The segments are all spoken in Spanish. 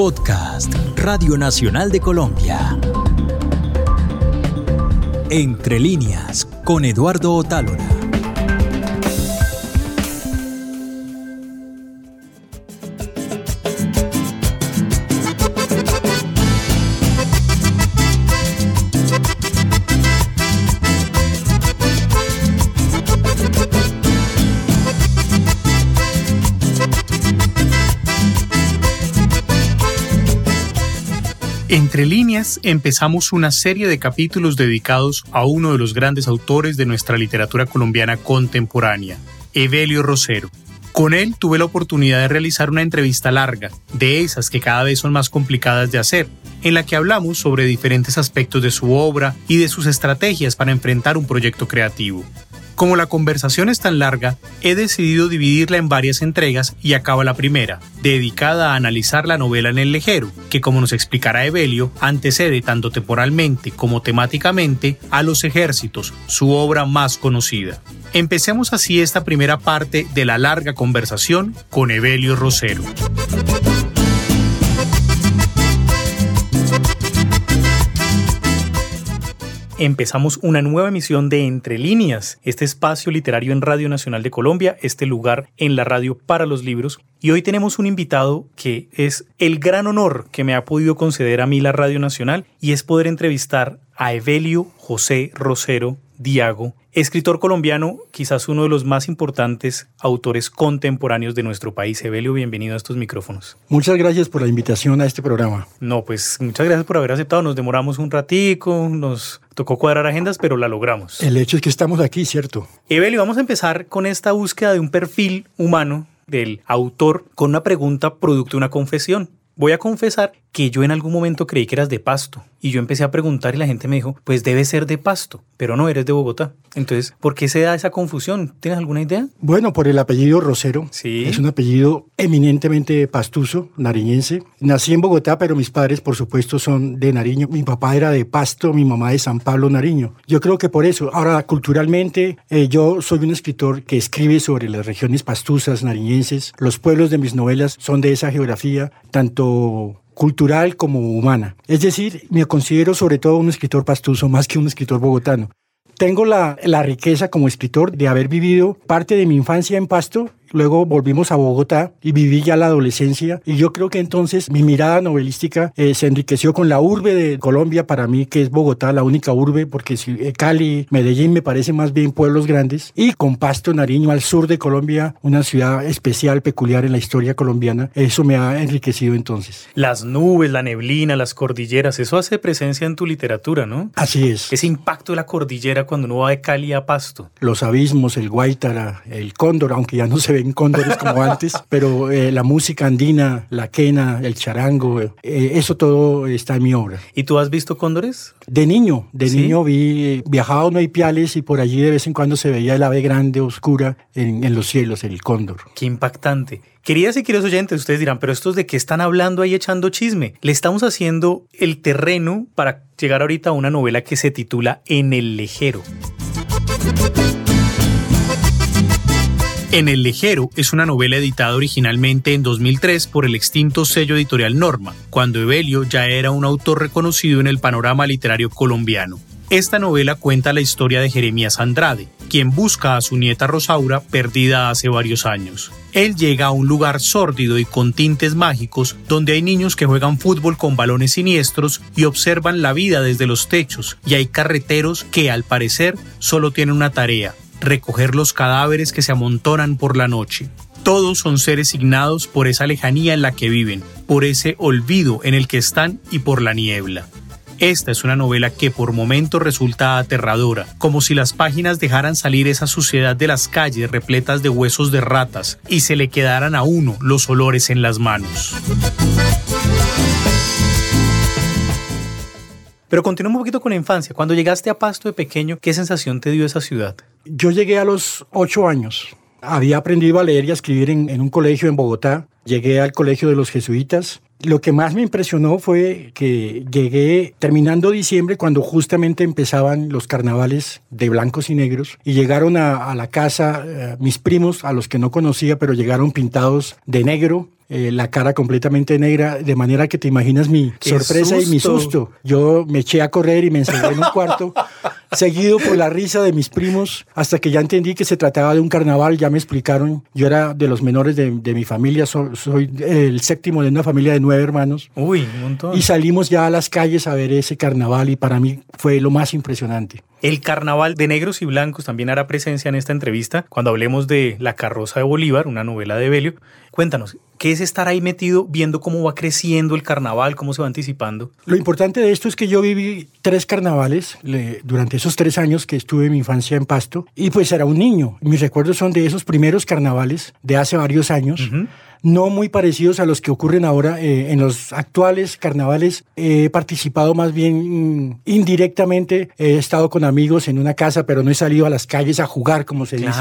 Podcast Radio Nacional de Colombia. Entre líneas con Eduardo Otálora. Entre líneas empezamos una serie de capítulos dedicados a uno de los grandes autores de nuestra literatura colombiana contemporánea, Evelio Rosero. Con él tuve la oportunidad de realizar una entrevista larga, de esas que cada vez son más complicadas de hacer, en la que hablamos sobre diferentes aspectos de su obra y de sus estrategias para enfrentar un proyecto creativo. Como la conversación es tan larga, he decidido dividirla en varias entregas y acaba la primera, dedicada a analizar la novela en el lejero, que como nos explicará Evelio, antecede tanto temporalmente como temáticamente a los ejércitos, su obra más conocida. Empecemos así esta primera parte de la larga conversación con Evelio Rosero. Empezamos una nueva emisión de Entre Líneas, este espacio literario en Radio Nacional de Colombia, este lugar en la radio para los libros. Y hoy tenemos un invitado que es el gran honor que me ha podido conceder a mí la Radio Nacional y es poder entrevistar a Evelio José Rosero Diago, escritor colombiano, quizás uno de los más importantes autores contemporáneos de nuestro país. Evelio, bienvenido a estos micrófonos. Muchas gracias por la invitación a este programa. No, pues muchas gracias por haber aceptado. Nos demoramos un ratico, nos tocó cuadrar agendas, pero la logramos. El hecho es que estamos aquí, ¿cierto? Evelio, vamos a empezar con esta búsqueda de un perfil humano del autor con una pregunta producto de una confesión. Voy a confesar que yo en algún momento creí que eras de Pasto y yo empecé a preguntar y la gente me dijo, pues debe ser de Pasto, pero no, eres de Bogotá. Entonces, ¿por qué se da esa confusión? ¿Tienes alguna idea? Bueno, por el apellido Rosero. Sí. Es un apellido eminentemente pastuso, nariñense. Nací en Bogotá, pero mis padres, por supuesto, son de Nariño. Mi papá era de Pasto, mi mamá de San Pablo, Nariño. Yo creo que por eso. Ahora, culturalmente, eh, yo soy un escritor que escribe sobre las regiones pastusas, nariñenses. Los pueblos de mis novelas son de esa geografía, tanto cultural como humana. Es decir, me considero sobre todo un escritor pastuso más que un escritor bogotano. Tengo la, la riqueza como escritor de haber vivido parte de mi infancia en Pasto Luego volvimos a Bogotá y viví ya la adolescencia y yo creo que entonces mi mirada novelística eh, se enriqueció con la urbe de Colombia para mí que es Bogotá, la única urbe porque si, eh, Cali, Medellín me parece más bien pueblos grandes y con Pasto, Nariño al sur de Colombia, una ciudad especial, peculiar en la historia colombiana, eso me ha enriquecido entonces. Las nubes, la neblina, las cordilleras, eso hace presencia en tu literatura, ¿no? Así es. Ese impacto de la cordillera cuando uno va de Cali a Pasto. Los abismos, el Guaitara, el Cóndor, aunque ya no se ve en cóndores como antes, pero eh, la música andina, la quena, el charango, eh, eso todo está en mi obra. ¿Y tú has visto cóndores? De niño, de niño vi, viajaba a Piales y por allí de vez en cuando se veía el ave grande, oscura, en, en los cielos, el cóndor. Qué impactante. Queridas y queridos oyentes, ustedes dirán, pero estos de qué están hablando ahí echando chisme. Le estamos haciendo el terreno para llegar ahorita a una novela que se titula En el lejero. En el Lejero es una novela editada originalmente en 2003 por el extinto sello editorial Norma, cuando Evelio ya era un autor reconocido en el panorama literario colombiano. Esta novela cuenta la historia de Jeremías Andrade, quien busca a su nieta Rosaura perdida hace varios años. Él llega a un lugar sórdido y con tintes mágicos donde hay niños que juegan fútbol con balones siniestros y observan la vida desde los techos y hay carreteros que al parecer solo tienen una tarea, recoger los cadáveres que se amontonan por la noche. Todos son seres signados por esa lejanía en la que viven, por ese olvido en el que están y por la niebla. Esta es una novela que por momentos resulta aterradora, como si las páginas dejaran salir esa suciedad de las calles repletas de huesos de ratas y se le quedaran a uno los olores en las manos. Pero continuamos un poquito con la infancia. Cuando llegaste a Pasto de pequeño, ¿qué sensación te dio esa ciudad? Yo llegué a los ocho años. Había aprendido a leer y a escribir en, un colegio en Bogotá. Llegué al colegio de los jesuitas lo que más me impresionó fue que llegué terminando diciembre cuando justamente empezaban los carnavales de blancos y negros y llegaron a, a la casa eh, mis primos, a los que no conocía, pero llegaron pintados de negro eh, la cara completamente negra, de manera que te imaginas mi sorpresa y mi susto. Yo me eché a correr y me encerré en un cuarto, seguido por la risa de mis primos, hasta que ya entendí que se trataba de un carnaval, ya me explicaron. Yo era de los menores de, mi familia, soy, el séptimo de una familia de nueve hermanos. Uy, un montón. Y salimos ya a las calles a ver ese carnaval y para mí fue lo más impresionante. El carnaval de negros y blancos también hará presencia en esta entrevista cuando hablemos de La carroza de Bolívar, una novela de Belio. Cuéntanos, ¿qué es estar ahí metido viendo cómo va creciendo el carnaval, cómo se va anticipando? Lo importante de esto es que yo viví tres carnavales durante esos tres años que estuve en mi infancia en Pasto y pues era un niño. Mis recuerdos son de esos primeros carnavales de hace varios años no muy parecidos a los que ocurren ahora eh, en los actuales carnavales. He participado más bien mm, indirectamente, he estado con amigos en una casa, pero no he salido a las calles a jugar, como se dice.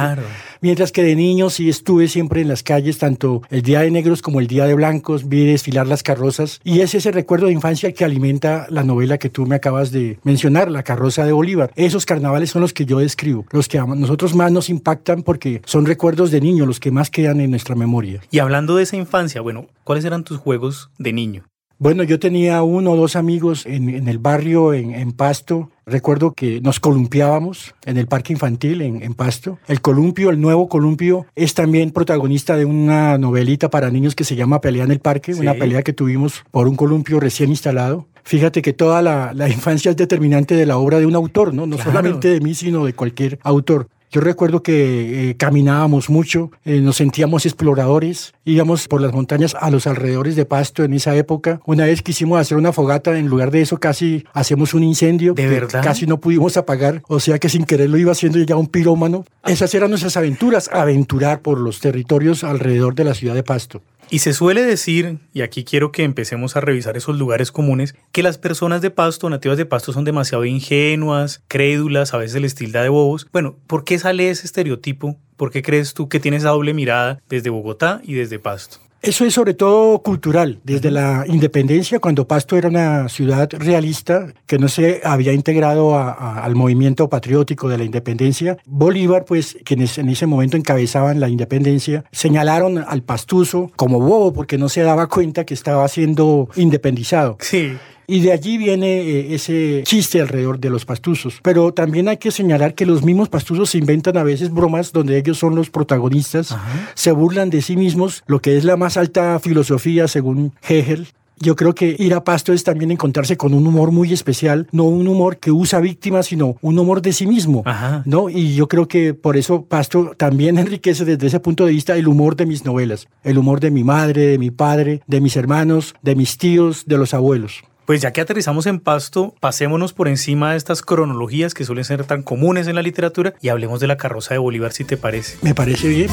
Mientras que de niño sí estuve siempre en las calles, tanto el Día de Negros como el Día de Blancos, vi desfilar las carrozas y es ese recuerdo de infancia que alimenta la novela que tú me acabas de mencionar, La carroza de Bolívar. Esos carnavales son los que yo describo, los que a nosotros más nos impactan porque son recuerdos de niño, los que más quedan en nuestra memoria. Y hablando de esa infancia, bueno, ¿cuáles eran tus juegos de niño? Bueno, yo tenía uno o dos amigos en, el barrio, en, Pasto. Recuerdo que nos columpiábamos en el parque infantil en, Pasto. El columpio, el nuevo columpio, es también protagonista de una novelita para niños que se llama Pelea en el Parque, una pelea que tuvimos por un columpio recién instalado. Fíjate que toda la, infancia es determinante de la obra de un autor, ¿no? No solamente de mí, sino de cualquier autor. Yo recuerdo que eh, caminábamos mucho, eh, nos sentíamos exploradores, íbamos por las montañas a los alrededores de Pasto en esa época. Una vez quisimos hacer una fogata, en lugar de eso casi hacemos un incendio. ¿De verdad? Casi no pudimos apagar, o sea que sin querer lo iba haciendo ya un pirómano. Esas eran nuestras aventuras, aventurar por los territorios alrededor de la ciudad de Pasto. Y se suele decir, y aquí quiero que empecemos a revisar esos lugares comunes, que las personas de Pasto, nativas de Pasto, son demasiado ingenuas, crédulas, a veces les tilda de bobos. Bueno, ¿por qué sale ese estereotipo? ¿Por qué crees tú que tienes esa doble mirada desde Bogotá y desde Pasto? Eso es sobre todo cultural. Desde la independencia, cuando Pasto era una ciudad realista que no se había integrado al movimiento patriótico de la independencia, Bolívar, pues quienes en ese momento encabezaban la independencia, señalaron al pastuso como bobo porque no se daba cuenta que estaba siendo independizado. Sí. Y de allí viene eh, ese chiste alrededor de los pastuzos. Pero también hay que señalar que los mismos pastuzos se inventan a veces bromas donde ellos son los protagonistas, se burlan de sí mismos, lo que es la más alta filosofía según Hegel, yo creo que ir a Pasto es también encontrarse con un humor muy especial, no un humor que usa víctimas, sino un humor de sí mismo, ¿no? Y yo creo que por eso Pasto también enriquece desde ese punto de vista el humor de mis novelas, el humor de mi madre, de mi padre, de mis hermanos, de mis tíos, de los abuelos. Pues ya que aterrizamos en Pasto, pasémonos por encima de estas cronologías que suelen ser tan comunes en la literatura y hablemos de la carroza de Bolívar, si te parece. Me parece bien.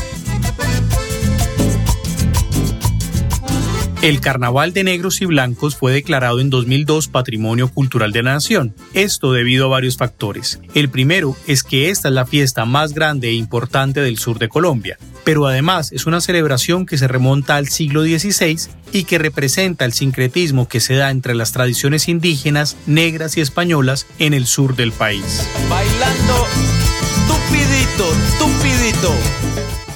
El Carnaval de Negros y Blancos fue declarado en 2002 Patrimonio Cultural de la Nación. Esto debido a varios factores. El primero es que esta es la fiesta más grande e importante del sur de Colombia, pero además es una celebración que se remonta al siglo XVI y que representa el sincretismo que se da entre las tradiciones indígenas, negras y españolas en el sur del país. Bailando.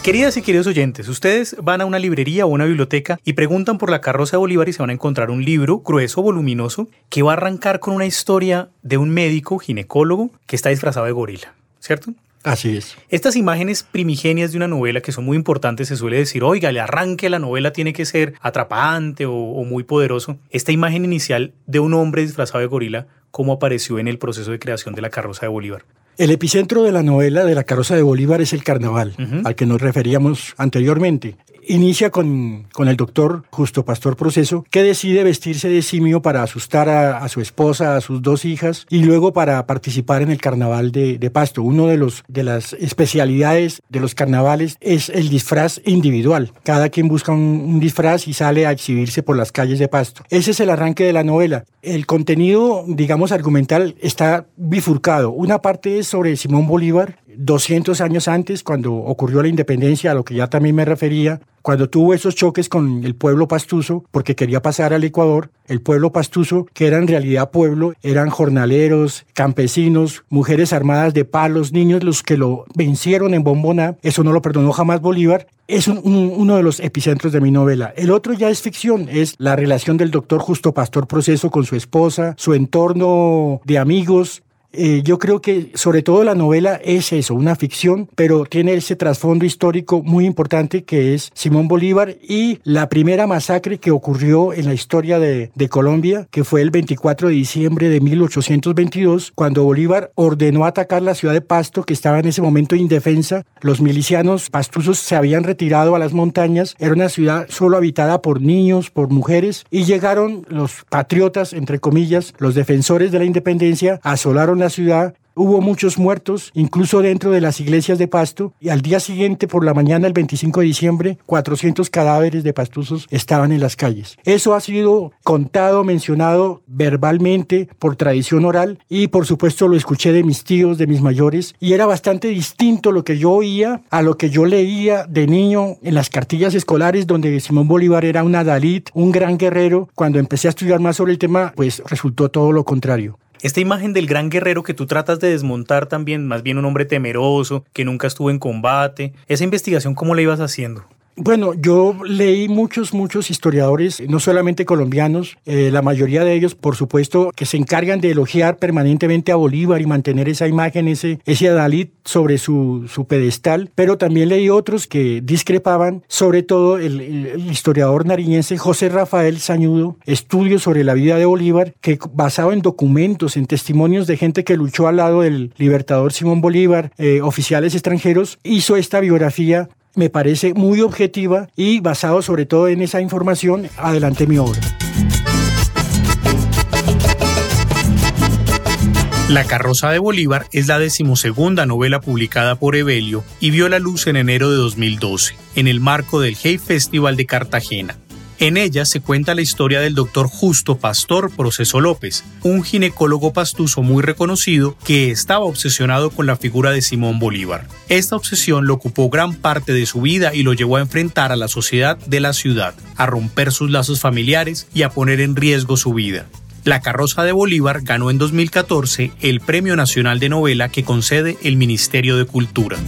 Queridas y queridos oyentes, ustedes van a una librería o una biblioteca y preguntan por la carroza de Bolívar y se van a encontrar un libro grueso, voluminoso, que va a arrancar con una historia de un médico ginecólogo que está disfrazado de gorila, ¿cierto? Así es. Estas imágenes primigenias de una novela que son muy importantes, se suele decir, oiga, el arranque de la novela tiene que ser atrapante o, o muy poderoso. Esta imagen inicial de un hombre disfrazado de gorila, ¿cómo apareció en el proceso de creación de la carroza de Bolívar? El epicentro de la novela de la carroza de Bolívar es el carnaval, al que nos referíamos anteriormente. Inicia con, con, el doctor Justo Pastor Proceso, que decide vestirse de simio para asustar a, su esposa, a sus dos hijas, y luego para participar en el carnaval de, Pasto. Uno de, los, de las especialidades de los carnavales es el disfraz individual. Cada quien busca un, disfraz y sale a exhibirse por las calles de Pasto. Ese es el arranque de la novela. El contenido, digamos, argumental está bifurcado. Una parte es sobre Simón Bolívar, 200 años antes, cuando ocurrió la independencia, a lo que ya también me refería, cuando tuvo esos choques con el pueblo pastuso, porque quería pasar al Ecuador, el pueblo pastuso, que era en realidad pueblo, eran jornaleros, campesinos, mujeres armadas de palos, niños los que lo vencieron en Bombona, eso no lo perdonó jamás Bolívar, es uno de los epicentros de mi novela. El otro ya es ficción, es la relación del doctor Justo Pastor Proceso con su esposa, su entorno de amigos, eh, yo creo que sobre todo la novela es eso, una ficción, pero tiene ese trasfondo histórico muy importante que es Simón Bolívar y la primera masacre que ocurrió en la historia de, de Colombia, que fue el 24 de diciembre de 1822, cuando Bolívar ordenó atacar la ciudad de Pasto, que estaba en ese momento indefensa. Los milicianos pastusos se habían retirado a las montañas, era una ciudad solo habitada por niños, por mujeres, y llegaron los patriotas, entre comillas, los defensores de la independencia, asolaron la ciudad Hubo muchos muertos, incluso dentro de las iglesias de Pasto, y al día siguiente, por la mañana, el 25 de diciembre, 400 cadáveres de pastusos estaban en las calles. Eso ha sido contado, mencionado verbalmente por tradición oral y por supuesto lo escuché de mis tíos, de mis mayores, y era bastante distinto lo que yo oía a lo que yo leía de niño en las cartillas escolares donde Simón Bolívar era un adalid, un gran guerrero. Cuando empecé a estudiar más sobre el tema, pues resultó todo lo contrario. Esta imagen del gran guerrero que tú tratas de desmontar también, más bien un hombre temeroso, que nunca estuvo en combate, esa investigación, ¿cómo la ibas haciendo? Bueno, yo leí muchos, muchos historiadores, no solamente colombianos, eh, la mayoría de ellos, por supuesto, que se encargan de elogiar permanentemente a Bolívar y mantener esa imagen, ese, ese adalid sobre su, pedestal, pero también leí otros que discrepaban, sobre todo el, el, historiador nariñense José Rafael Sañudo, estudios sobre la vida de Bolívar, que basado en documentos, en testimonios de gente que luchó al lado del libertador Simón Bolívar, eh, oficiales extranjeros, hizo esta biografía me parece muy objetiva y basado sobre todo en esa información, adelante mi obra. La carroza de Bolívar es la decimosegunda novela publicada por Evelio y vio la luz en enero de 2012, en el marco del Hay Festival de Cartagena. En ella se cuenta la historia del doctor Justo Pastor Proceso López, un ginecólogo pastuso muy reconocido que estaba obsesionado con la figura de Simón Bolívar. Esta obsesión lo ocupó gran parte de su vida y lo llevó a enfrentar a la sociedad de la ciudad, a romper sus lazos familiares y a poner en riesgo su vida. La carroza de Bolívar ganó en 2014 el Premio Nacional de Novela que concede el Ministerio de Cultura.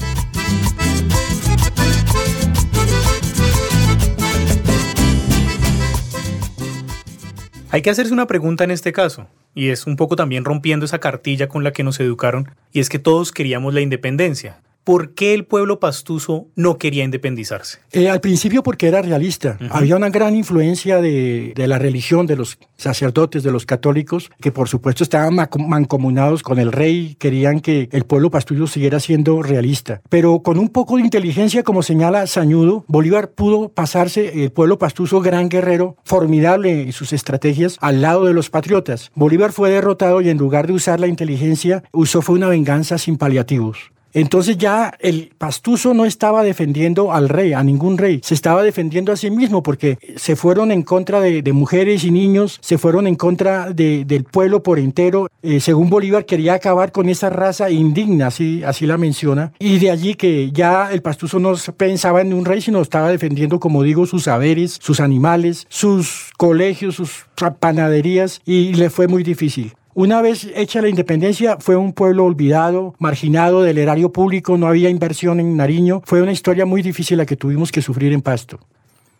Hay que hacerse una pregunta en este caso, y es un poco también rompiendo esa cartilla con la que nos educaron, y es que todos queríamos la independencia. ¿Por qué el pueblo pastuso no quería independizarse? Eh, al principio porque era realista. Había una gran influencia de, de, la religión, de los sacerdotes, de los católicos, que por supuesto estaban mancomunados con el rey, querían que el pueblo pastuso siguiera siendo realista. Pero con un poco de inteligencia, como señala Sañudo, Bolívar pudo pasarse el pueblo pastuso gran guerrero, formidable en sus estrategias, al lado de los patriotas. Bolívar fue derrotado y en lugar de usar la inteligencia, usó fue una venganza sin paliativos. Entonces ya el pastuso no estaba defendiendo al rey, a ningún rey, se estaba defendiendo a sí mismo porque se fueron en contra de, mujeres y niños, se fueron en contra del pueblo por entero. Eh, según Bolívar quería acabar con esa raza indigna, así, así la menciona, y de allí que ya el pastuso no pensaba en un rey, sino estaba defendiendo, como digo, sus saberes, sus animales, sus colegios, sus panaderías, y le fue muy difícil. Una vez hecha la independencia, fue un pueblo olvidado, marginado del erario público, no había inversión en Nariño. Fue una historia muy difícil la que tuvimos que sufrir en Pasto.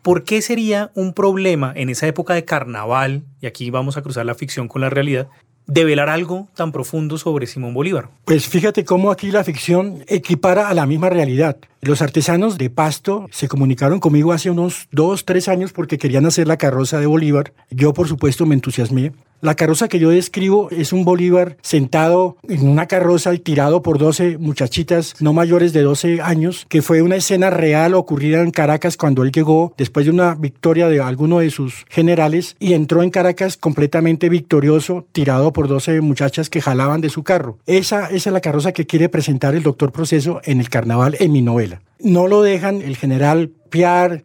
¿Por qué sería un problema en esa época de carnaval, y aquí vamos a cruzar la ficción con la realidad, develar algo tan profundo sobre Simón Bolívar? Pues fíjate cómo aquí la ficción equipara a la misma realidad. Los artesanos de Pasto se comunicaron conmigo hace unos dos, tres años porque querían hacer la carroza de Bolívar. Yo, por supuesto, me entusiasmé. La carroza que yo describo es un Bolívar sentado en una carroza y tirado por 12 muchachitas no mayores de 12 años, que fue una escena real ocurrida en Caracas cuando él llegó después de una victoria de alguno de sus generales y entró en Caracas completamente victorioso, tirado por 12 muchachas que jalaban de su carro. Esa, esa es la carroza que quiere presentar el doctor Proceso en el carnaval en mi novela no lo dejan el general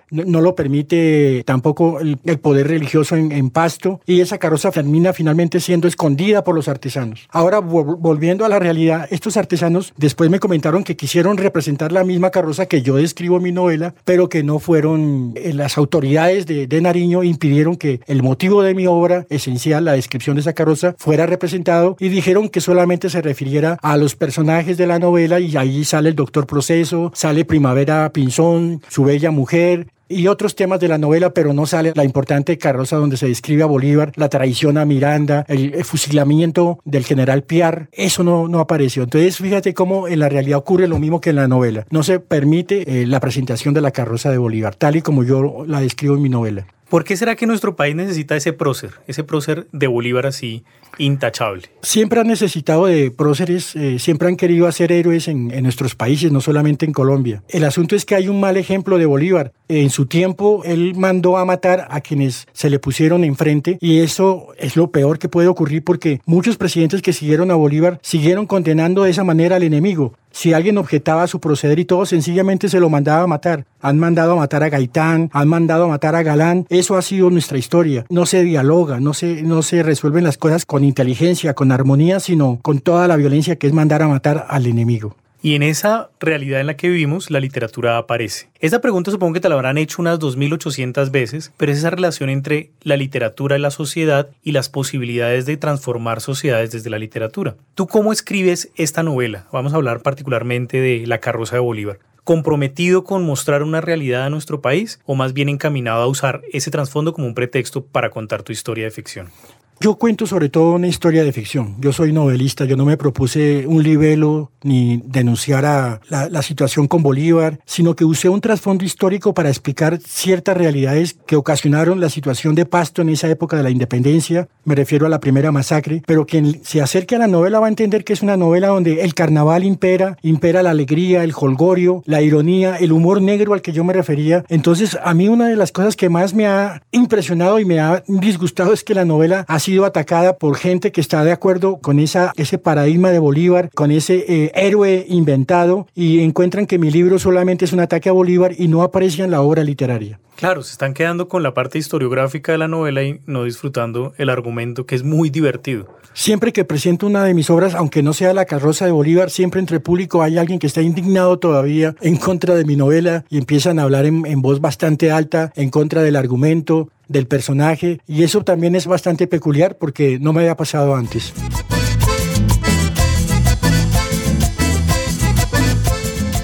No, lo permite tampoco el, poder religioso en, Pasto, y esa carroza termina finalmente siendo escondida por los artesanos. Ahora, volviendo a la realidad, estos artesanos después me comentaron que quisieron representar la misma carroza que yo describo en mi novela, pero que no fueron, eh, las autoridades de, de Nariño impidieron que el motivo de mi obra esencial, la descripción de esa carroza, fuera representado y dijeron que solamente se refiriera a los personajes de la novela y ahí sale el doctor Proceso, sale Primavera Pinzón, su bella mujer, y otros temas de la novela, pero no sale la importante carroza donde se describe a Bolívar, la traición a Miranda, el, fusilamiento del general Piar, eso no, no apareció. Entonces, fíjate cómo en la realidad ocurre lo mismo que en la novela. No se permite eh, la presentación de la carroza de Bolívar, tal y como yo la describo en mi novela. ¿Por qué será que nuestro país necesita ese prócer, ese prócer de Bolívar así intachable? Siempre han necesitado de próceres, eh, siempre han querido hacer héroes en, nuestros países, no solamente en Colombia. El asunto es que hay un mal ejemplo de Bolívar. En su tiempo, él mandó a matar a quienes se le pusieron enfrente y eso es lo peor que puede ocurrir porque muchos presidentes que siguieron a Bolívar siguieron condenando de esa manera al enemigo. Si alguien objetaba su proceder y todo, sencillamente se lo mandaba a matar. Han mandado a matar a Gaitán, han mandado a matar a Galán. Eso ha sido nuestra historia. No se dialoga, no se, no se resuelven las cosas con inteligencia, con armonía, sino con toda la violencia que es mandar a matar al enemigo. Y en esa realidad en la que vivimos, la literatura aparece. Esta pregunta supongo que te la habrán hecho unas 2.800 veces, pero es esa relación entre la literatura y la sociedad y las posibilidades de transformar sociedades desde la literatura. ¿Tú cómo escribes esta novela? Vamos a hablar particularmente de La carroza de Bolívar comprometido con mostrar una realidad a nuestro país o más bien encaminado a usar ese trasfondo como un pretexto para contar tu historia de ficción? Yo cuento sobre todo una historia de ficción. Yo soy novelista, yo no me propuse un libelo ni denunciar a la, situación con Bolívar, sino que usé un trasfondo histórico para explicar ciertas realidades que ocasionaron la situación de Pasto en esa época de la independencia. Me refiero a la primera masacre, pero quien se acerque a la novela va a entender que es una novela donde el carnaval impera, impera la alegría, el holgorio, la ironía, el humor negro al que yo me refería. Entonces, a mí una de las cosas que más me ha impresionado y me ha disgustado es que la novela sido atacada por gente que está de acuerdo con esa, ese paradigma de Bolívar, con ese eh, héroe inventado y encuentran que mi libro solamente es un ataque a Bolívar y no aparece en la obra literaria. Claro, se están quedando con la parte historiográfica de la novela y no disfrutando el argumento que es muy divertido. Siempre que presento una de mis obras, aunque no sea La carroza de Bolívar, siempre entre público hay alguien que está indignado todavía en contra de mi novela y empiezan a hablar en voz bastante alta en contra del argumento, del personaje y eso también es bastante peculiar porque no me había pasado antes.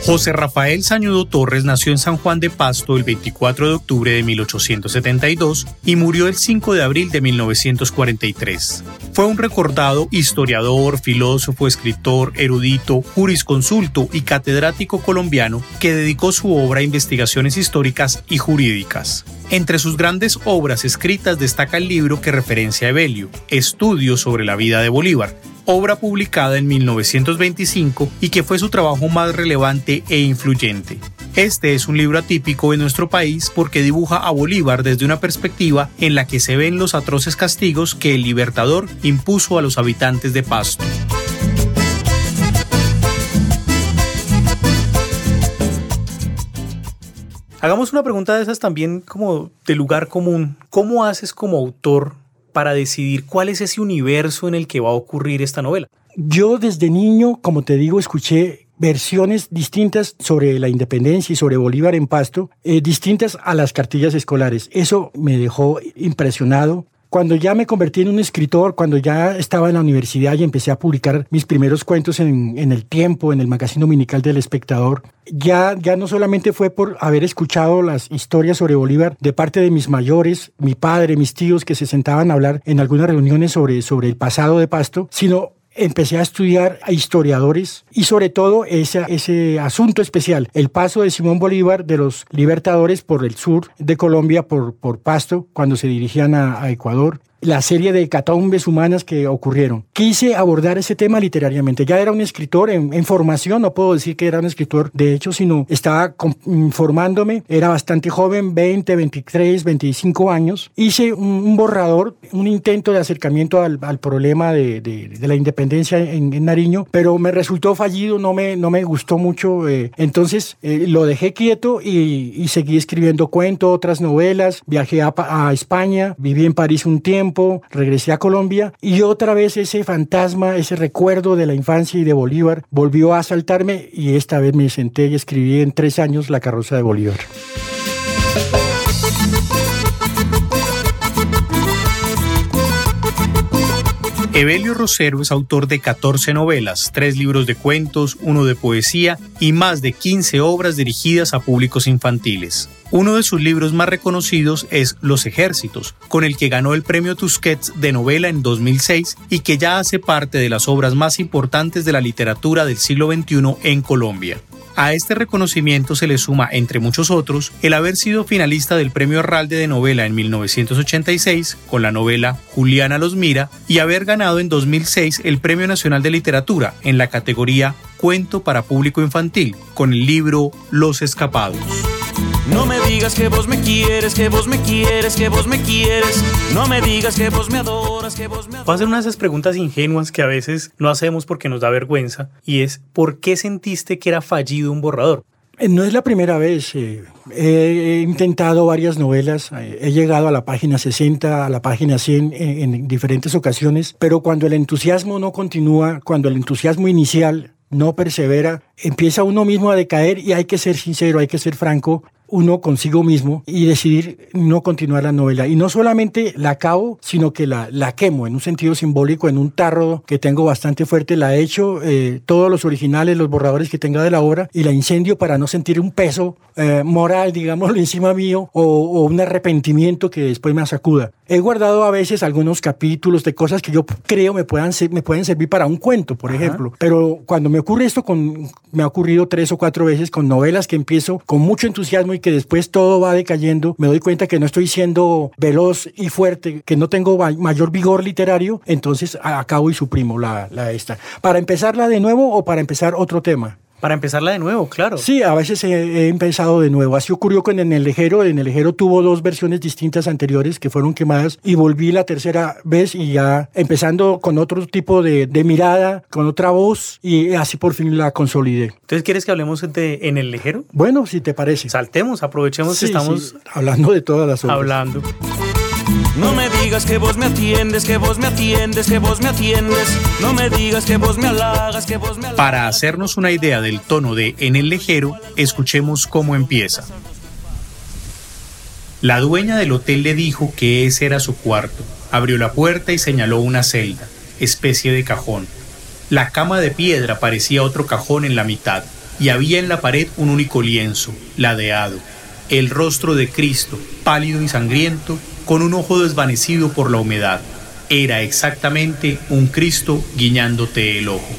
José Rafael Sañudo Torres nació en San Juan de Pasto el 24 de octubre de 1872 y murió el 5 de abril de 1943. Fue un recordado historiador, filósofo, escritor, erudito, jurisconsulto y catedrático colombiano que dedicó su obra a investigaciones históricas y jurídicas. Entre sus grandes obras escritas destaca el libro que referencia a Evelio, Estudios sobre la vida de Bolívar, obra publicada en 1925 y que fue su trabajo más relevante e influyente. Este es un libro atípico en nuestro país porque dibuja a Bolívar desde una perspectiva en la que se ven los atroces castigos que el libertador impuso a los habitantes de Pasto. Hagamos una pregunta de esas también como de lugar común. ¿Cómo haces como autor para decidir cuál es ese universo en el que va a ocurrir esta novela? Yo desde niño, como te digo, escuché versiones distintas sobre la independencia y sobre Bolívar en Pasto, eh, distintas a las cartillas escolares. Eso me dejó impresionado cuando ya me convertí en un escritor, cuando ya estaba en la universidad y empecé a publicar mis primeros cuentos en, El Tiempo, en el magazine dominical del Espectador, ya, ya no solamente fue por haber escuchado las historias sobre Bolívar de parte de mis mayores, mi padre, mis tíos que se sentaban a hablar en algunas reuniones sobre, sobre el pasado de Pasto, sino empecé a estudiar a historiadores y sobre todo ese, ese asunto especial, el paso de Simón Bolívar de los libertadores por el sur de Colombia, por, por Pasto, cuando se dirigían a, Ecuador, la serie de catacumbes humanas que ocurrieron. Quise abordar ese tema literariamente. Ya era un escritor en, formación, no puedo decir que era un escritor de hecho, sino estaba informándome, era bastante joven, 20, 23, 25 años. Hice un, borrador, un intento de acercamiento al, problema de, la independencia en, Nariño, pero me resultó fallido, no me, no me gustó mucho. Eh, entonces eh, lo dejé quieto y, seguí escribiendo cuentos, otras novelas, viajé a, a España, viví en París un tiempo, regresé a Colombia y otra vez ese fantasma, ese recuerdo de la infancia y de Bolívar volvió a asaltarme y esta vez me senté y escribí en tres años La carroza de Bolívar. Evelio Rosero es autor de 14 novelas, 3 libros de cuentos, uno de poesía y más de 15 obras dirigidas a públicos infantiles. Uno de sus libros más reconocidos es Los Ejércitos, con el que ganó el premio Tusquets de novela en 2006 y que ya hace parte de las obras más importantes de la literatura del siglo XXI en Colombia. A este reconocimiento se le suma, entre muchos otros, el haber sido finalista del Premio Arralde de Novela en 1986 con la novela Juliana los mira y haber ganado en 2006 el Premio Nacional de Literatura en la categoría Cuento para Público Infantil con el libro Los Escapados. No me digas que vos me quieres, que vos me quieres, que vos me quieres. No me digas que vos me adoras, que vos me adoras. Va a ser una de esas preguntas ingenuas que a veces no hacemos porque nos da vergüenza y es ¿por qué sentiste que era fallido un borrador? Eh, no es la primera vez. Eh, he intentado varias novelas. Eh, he llegado a la página 60, a la página 100 en diferentes ocasiones, pero cuando el entusiasmo no continúa, cuando el entusiasmo inicial no persevera, empieza uno mismo a decaer y hay que ser sincero, hay que ser franco uno consigo mismo y decidir no continuar la novela. Y no solamente la acabo, sino que la, la quemo en un sentido simbólico, en un tarro que tengo bastante fuerte. La hecho eh, todos los originales, los borradores que tenga de la obra y la incendio para no sentir un peso eh, moral, digámoslo, encima mío o, o, un arrepentimiento que después me sacuda. He guardado a veces algunos capítulos de cosas que yo creo me, puedan ser, me pueden servir para un cuento, por ejemplo. Pero cuando me ocurre esto, con, me ha ocurrido tres o cuatro veces con novelas que empiezo con mucho entusiasmo y que después todo va decayendo, me doy cuenta que no estoy siendo veloz y fuerte, que no tengo mayor vigor literario, entonces acabo y suprimo la, la esta. ¿Para empezarla de nuevo o para empezar otro tema? Para empezarla de nuevo, claro. Sí, a veces he, empezado de nuevo. Así ocurrió con En el Lejero. En el Lejero tuvo dos versiones distintas anteriores que fueron quemadas y volví la tercera vez y ya empezando con otro tipo de, mirada, con otra voz y así por fin la consolidé. Entonces, ¿quieres que hablemos de En el Lejero? Bueno, si te parece. Saltemos, aprovechemos que estamos hablando de todas las obras. Hablando. No me digas que vos me atiendes, que vos me atiendes, que vos me atiendes. No me digas que vos me halagas, que vos me halagas. Para hacernos una idea del tono de En el Lejero, escuchemos cómo empieza. La dueña del hotel le dijo que ese era su cuarto. Abrió la puerta y señaló una celda, especie de cajón. La cama de piedra parecía otro cajón en la mitad, y había en la pared un único lienzo, ladeado. El rostro de Cristo, pálido y sangriento, con un ojo desvanecido por la humedad. Era exactamente un Cristo guiñándote el ojo.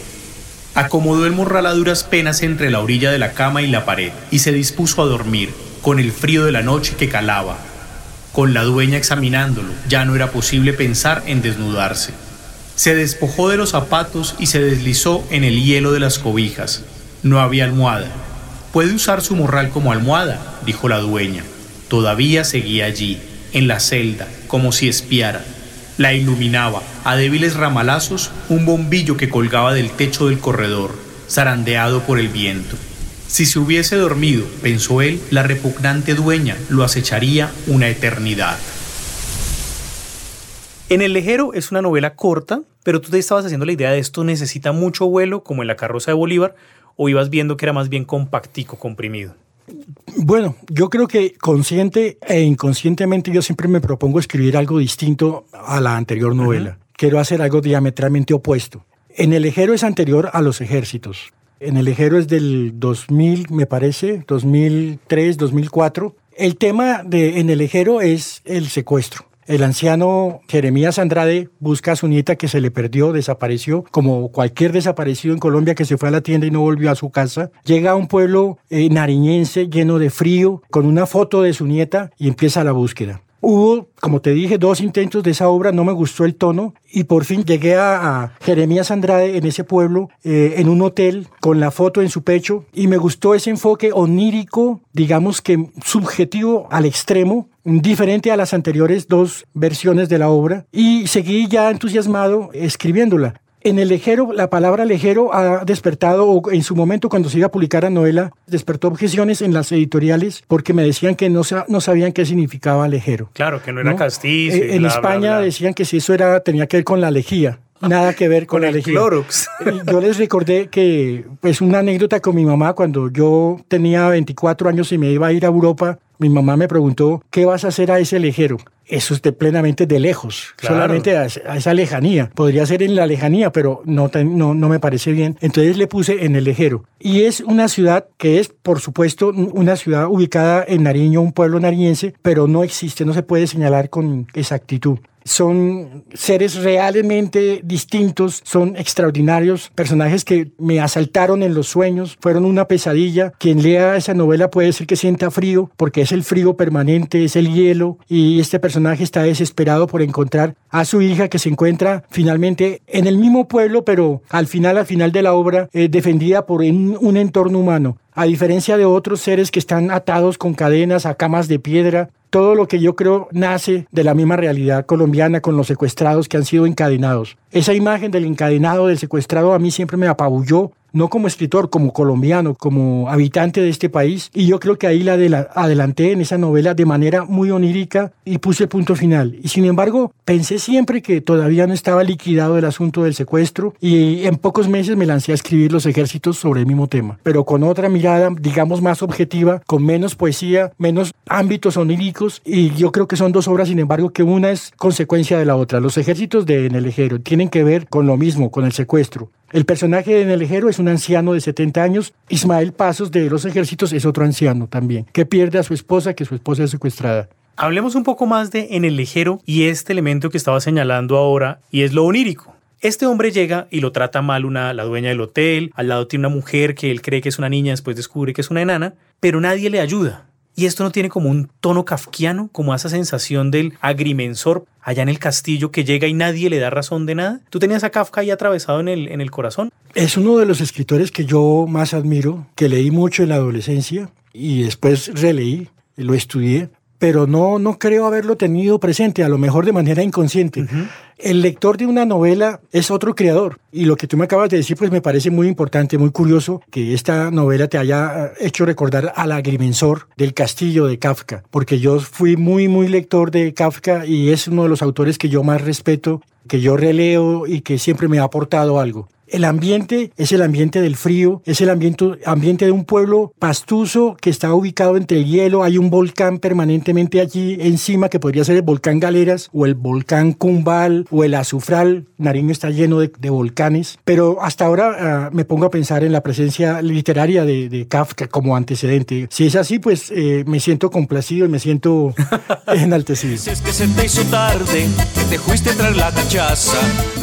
Acomodó el morral a duras penas entre la orilla de la cama y la pared y se dispuso a dormir, con el frío de la noche que calaba. Con la dueña examinándolo, ya no era posible pensar en desnudarse. Se despojó de los zapatos y se deslizó en el hielo de las cobijas. No había almohada. Puede usar su morral como almohada, dijo la dueña. Todavía seguía allí, en la celda, como si espiara. La iluminaba, a débiles ramalazos, un bombillo que colgaba del techo del corredor, zarandeado por el viento. Si se hubiese dormido, pensó él, la repugnante dueña lo acecharía una eternidad. En El Lejero es una novela corta, pero tú te estabas haciendo la idea de esto necesita mucho vuelo, como en La carroza de Bolívar, o ibas viendo que era más bien compactico, comprimido. Bueno, yo creo que consciente e inconscientemente yo siempre me propongo escribir algo distinto a la anterior novela. Quiero hacer algo diametralmente opuesto. En el ejero es anterior a los ejércitos. En el ejero es del 2000, me parece, 2003, 2004. El tema de En el ejero es el secuestro. El anciano Jeremías Andrade busca a su nieta que se le perdió, desapareció, como cualquier desaparecido en Colombia que se fue a la tienda y no volvió a su casa. Llega a un pueblo eh, nariñense lleno de frío, con una foto de su nieta y empieza la búsqueda. Hubo, como te dije, dos intentos de esa obra, no me gustó el tono y por fin llegué a, Jeremías Andrade en ese pueblo, eh, en un hotel, con la foto en su pecho y me gustó ese enfoque onírico, digamos que subjetivo al extremo, diferente a las anteriores dos versiones de la obra y seguí ya entusiasmado escribiéndola. En el lejero, la palabra lejero ha despertado, o en su momento cuando se iba a publicar la novela, despertó objeciones en las editoriales porque me decían que no, no sabían qué significaba lejero. Claro, que no era castillo. Eh, en España decían que si eso era, tenía que ver con la lejía nada que ver con, la lejía. Yo les recordé que, pues, una anécdota con mi mamá, cuando yo tenía 24 años y me iba a ir a Europa, mi mamá me preguntó, ¿qué vas a hacer a ese lejero? Eso es plenamente de lejos, solamente a, esa lejanía. Podría ser en la lejanía, pero no, no, no me parece bien. Entonces le puse en el lejero. Y es una ciudad que es, por supuesto, una ciudad ubicada en Nariño, un pueblo nariñense, pero no existe, no se puede señalar con exactitud son seres realmente distintos, son extraordinarios, personajes que me asaltaron en los sueños, fueron una pesadilla. Quien lea esa novela puede decir que sienta frío, porque es el frío permanente, es el hielo, y este personaje está desesperado por encontrar a su hija que se encuentra finalmente en el mismo pueblo, pero al final, al final de la obra, eh, defendida por un entorno humano. A diferencia de otros seres que están atados con cadenas a camas de piedra, todo lo que yo creo nace de la misma realidad colombiana con los secuestrados que han sido encadenados. Esa imagen del encadenado, del secuestrado, a mí siempre me apabulló no como escritor, como colombiano, como habitante de este país. Y yo creo que ahí la, adelanté en esa novela de manera muy onírica y puse punto final. Y sin embargo, pensé siempre que todavía no estaba liquidado el asunto del secuestro y en pocos meses me lancé a escribir Los ejércitos sobre el mismo tema, pero con otra mirada, digamos, más objetiva, con menos poesía, menos ámbitos oníricos. Y yo creo que son dos obras, sin embargo, que una es consecuencia de la otra. Los ejércitos de En el Ejero tienen que ver con lo mismo, con el secuestro. El personaje de Nelejero es un anciano de 70 años. Ismael Pasos de los Ejércitos es otro anciano también, que pierde a su esposa, que su esposa es secuestrada. Hablemos un poco más de En el Lejero y este elemento que estaba señalando ahora, y es lo onírico. Este hombre llega y lo trata mal una, la dueña del hotel, al lado tiene una mujer que él cree que es una niña, después descubre que es una enana, pero nadie le ayuda. Y esto no tiene como un tono kafkiano, como esa sensación del agrimensor allá en el castillo que llega y nadie le da razón de nada. ¿Tú tenías a Kafka ahí atravesado en el, en el corazón? Es uno de los escritores que yo más admiro, que leí mucho en la adolescencia y después releí, lo estudié, pero no, no creo haberlo tenido presente, a lo mejor de manera inconsciente. El lector de una novela es otro creador. Y lo que tú me acabas de decir, pues me parece muy importante, muy curioso que esta novela te haya eh, hecho recordar al agrimensor del castillo de Kafka, porque yo fui muy, muy lector de Kafka y es uno de los autores que yo más respeto, que yo releo y que siempre me ha aportado algo. El ambiente es el ambiente del frío, es el ambiente, ambiente de un pueblo pastuso que está ubicado entre el hielo. Hay un volcán permanentemente allí encima que podría ser el volcán Galeras o el volcán Cumbal o el Azufral. Nariño está lleno de, volcanes. Pero hasta ahora ah, me pongo a pensar en la presencia literaria de, Kafka como antecedente. Si es así, pues eh, me siento complacido y me siento enaltecido. es que se te hizo tarde, que te fuiste tras la cachaza.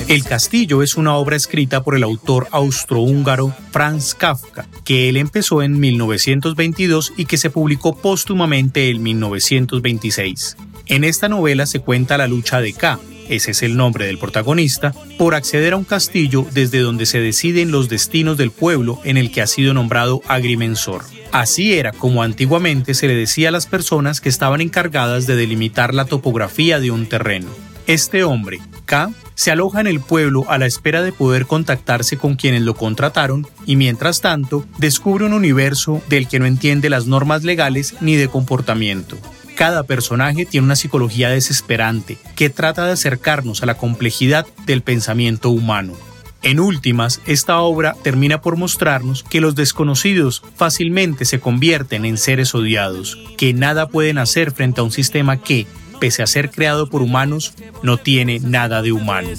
El Castillo es una obra escrita por el autor austrohúngaro Franz Kafka, que él empezó en 1922 y que se publicó póstumamente en 1926. En esta novela se cuenta la lucha de K, ese es el nombre del protagonista, por acceder a un castillo desde donde se deciden los destinos del pueblo en el que ha sido nombrado agrimensor. Así era como antiguamente se le decía a las personas que estaban encargadas de delimitar la topografía de un terreno. Este hombre, K, se aloja en el pueblo a la espera de poder contactarse con quienes lo contrataron y mientras tanto descubre un universo del que no entiende las normas legales ni de comportamiento. Cada personaje tiene una psicología desesperante que trata de acercarnos a la complejidad del pensamiento humano. En últimas, esta obra termina por mostrarnos que los desconocidos fácilmente se convierten en seres odiados, que nada pueden hacer frente a un sistema que, pese a ser creado por humanos, no tiene nada de humano.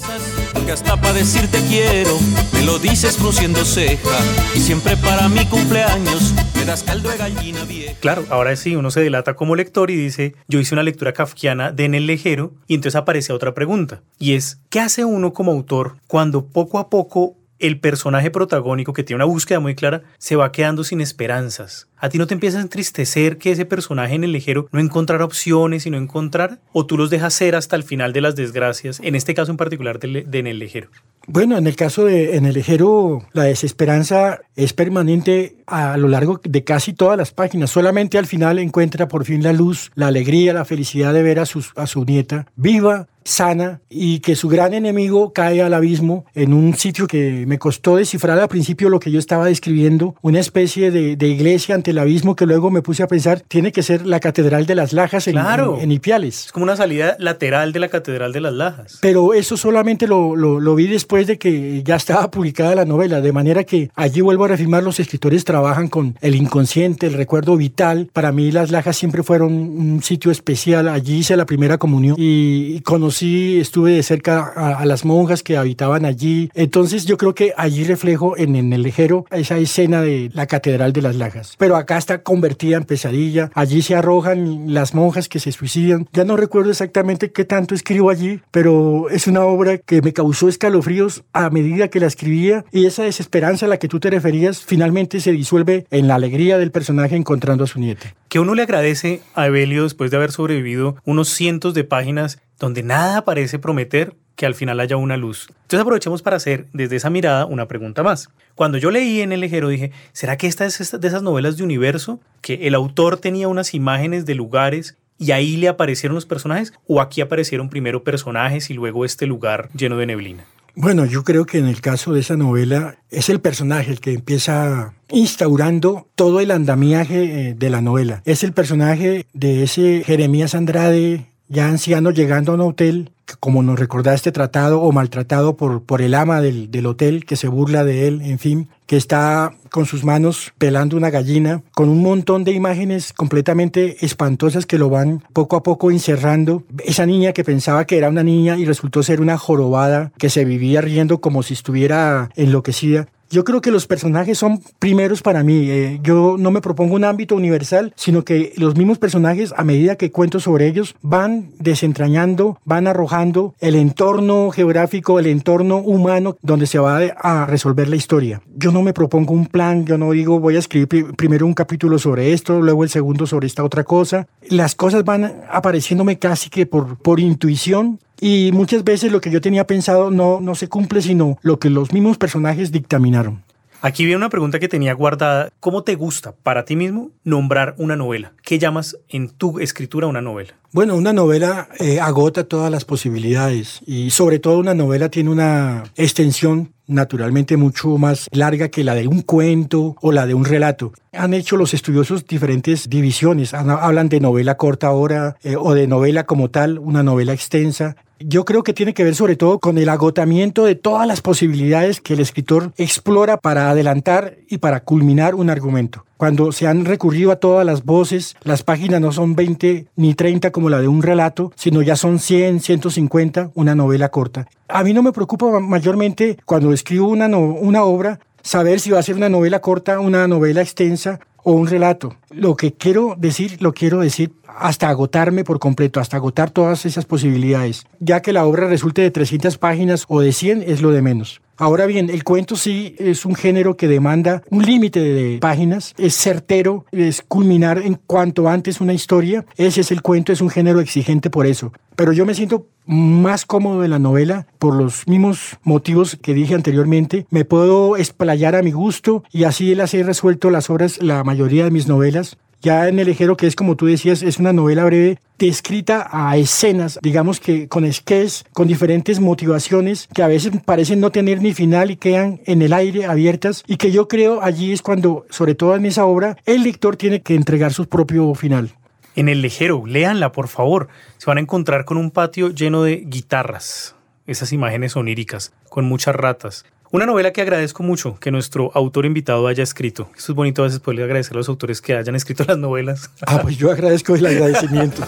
Porque hasta para decirte quiero, me lo dices ceja, y siempre para mi cumpleaños me das caldo de gallina vieja. Claro, ahora sí, uno se delata como lector y dice, yo hice una lectura kafkiana de En el Lejero, y entonces aparece otra pregunta, y es, ¿qué hace uno como autor cuando poco a poco el personaje protagónico que tiene una búsqueda muy clara se va quedando sin esperanzas. ¿A ti no te empieza a entristecer que ese personaje en el lejero no encontrara opciones y no encontrar? ¿O tú los dejas ser hasta el final de las desgracias, en este caso en particular de, de en el lejero? Bueno, en el caso de En el Ejero, la desesperanza es permanente a lo largo de casi todas las páginas. Solamente al final encuentra por fin la luz, la alegría, la felicidad de ver a, a su nieta viva, sana y que su gran enemigo cae al abismo en un sitio que me costó descifrar al principio lo que yo estaba describiendo, una especie de, iglesia ante el abismo que luego me puse a pensar, tiene que ser la Catedral de las Lajas en, en, Ipiales. Es como una salida lateral de la Catedral de las Lajas. Pero eso solamente lo, lo, vi después de que ya estaba publicada la novela, de manera que allí vuelvo a reafirmar, los escritores trabajan con el inconsciente, el recuerdo vital. Para mí las Lajas siempre fueron un sitio especial, allí hice la primera comunión y, conocí estuve de cerca a, las monjas que habitaban allí. Entonces yo creo que allí reflejo en, en, el lejero esa escena de la Catedral de las Lajas. Pero acá está convertida en pesadilla. Allí se arrojan las monjas que se suicidan. Ya no recuerdo exactamente qué tanto escribo allí, pero es una obra que me causó escalofríos a medida que la escribía y esa desesperanza a la que tú te referías finalmente se disuelve en la alegría del personaje encontrando a su nieta. Que uno le agradece a Evelio después de haber sobrevivido unos cientos de páginas donde nada parece prometer que al final haya una luz. Entonces aprovechemos para hacer desde esa mirada una pregunta más. Cuando yo leí en El Lejero dije, ¿será que esta es de esas novelas de universo? Que el autor tenía unas imágenes de lugares y ahí le aparecieron los personajes o aquí aparecieron primero personajes y luego este lugar lleno de neblina. Bueno, yo creo que en el caso de esa novela es el personaje el que empieza instaurando todo el andamiaje eh, de la novela. Es el personaje de ese Jeremías Andrade ya anciano llegando a un hotel, como nos recordaste, tratado o maltratado por, por el ama del, del, hotel, que se burla de él, en fin, que está con sus manos pelando una gallina, con un montón de imágenes completamente espantosas que lo van poco a poco encerrando. Esa niña que pensaba que era una niña y resultó ser una jorobada, que se vivía riendo como si estuviera enloquecida. Yo creo que los personajes son primeros para mí. Eh, yo no me propongo un ámbito universal, sino que los mismos personajes, a medida que cuento sobre ellos, van desentrañando, van arrojando el entorno geográfico, el entorno humano donde se va a resolver la historia. Yo no me propongo un plan, yo no digo voy a escribir primero un capítulo sobre esto, luego el segundo sobre esta otra cosa. Las cosas van apareciéndome casi que por, por intuición y muchas veces lo que yo tenía pensado no, no se cumple, sino lo que los mismos personajes dictaminaron. Aquí viene una pregunta que tenía guardada. ¿Cómo te gusta para ti mismo nombrar una novela? ¿Qué llamas en tu escritura una novela? Bueno, una novela eh, agota todas las posibilidades y sobre todo una novela tiene una extensión naturalmente mucho más larga que la de un cuento o la de un relato. Han hecho los estudiosos diferentes divisiones. Hablan de novela corta ahora eh, o de novela como tal, una novela extensa yo creo que tiene que ver sobre todo con el agotamiento de todas las posibilidades que el escritor explora para adelantar y para culminar un argumento. Cuando se han recurrido a todas las voces, las páginas no son 20 ni 30 como la de un relato, sino ya son 100, 150, una novela corta. A mí no me preocupa mayormente cuando escribo una, obra saber si va a ser una novela corta, una novela extensa o un relato. Lo que quiero decir, lo quiero decir hasta agotarme por completo, hasta agotar todas esas posibilidades. Ya que la obra resulte de 300 páginas o de 100 es lo de menos. Ahora bien, el cuento sí es un género que demanda un límite de páginas, es certero, es culminar en cuanto antes una historia. Ese es el cuento, es un género exigente por eso. Pero yo me siento más cómodo en la novela por los mismos motivos que dije anteriormente. Me puedo explayar a mi gusto y así las he resuelto las obras, la mayoría de mis novelas. Ya en El Ejero, que es como tú decías, es una novela breve descrita a escenas, digamos que con esqués, con diferentes motivaciones que a veces parecen no tener ni final y quedan en el aire abiertas y que yo creo allí es cuando, sobre todo en esa obra, el lector tiene que entregar su propio final. En El Lejero, léanla por favor, se van a encontrar con un patio lleno de guitarras, esas imágenes oníricas, con muchas ratas, una novela que agradezco mucho que nuestro autor invitado haya escrito. Eso es bonito a veces poderle agradecer a los autores que hayan escrito las novelas. Ah, pues yo agradezco el agradecimiento.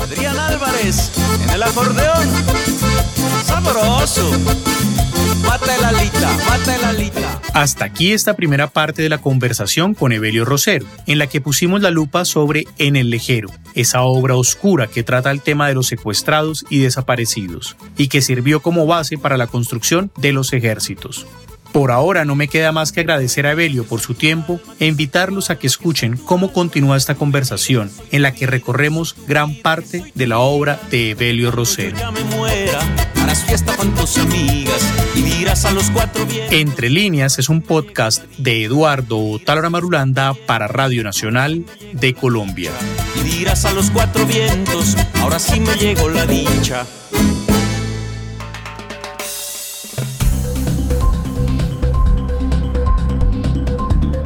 Adrián Álvarez en el acordeón. Sabroso. Mata el alita, mata el alita. Hasta aquí esta primera parte de la conversación con Evelio Rosero, en la que pusimos la lupa sobre En el Lejero, esa obra oscura que trata el tema de los secuestrados y desaparecidos, y que sirvió como base para la construcción de los ejércitos. Por ahora no me queda más que agradecer a Evelio por su tiempo e invitarlos a que escuchen cómo continúa esta conversación en la que recorremos gran parte de la obra de Evelio Rosero. Entre líneas es un podcast de Eduardo Talora Marulanda para Radio Nacional de Colombia. Y dirás a los cuatro vientos, ahora sí me llegó la dicha.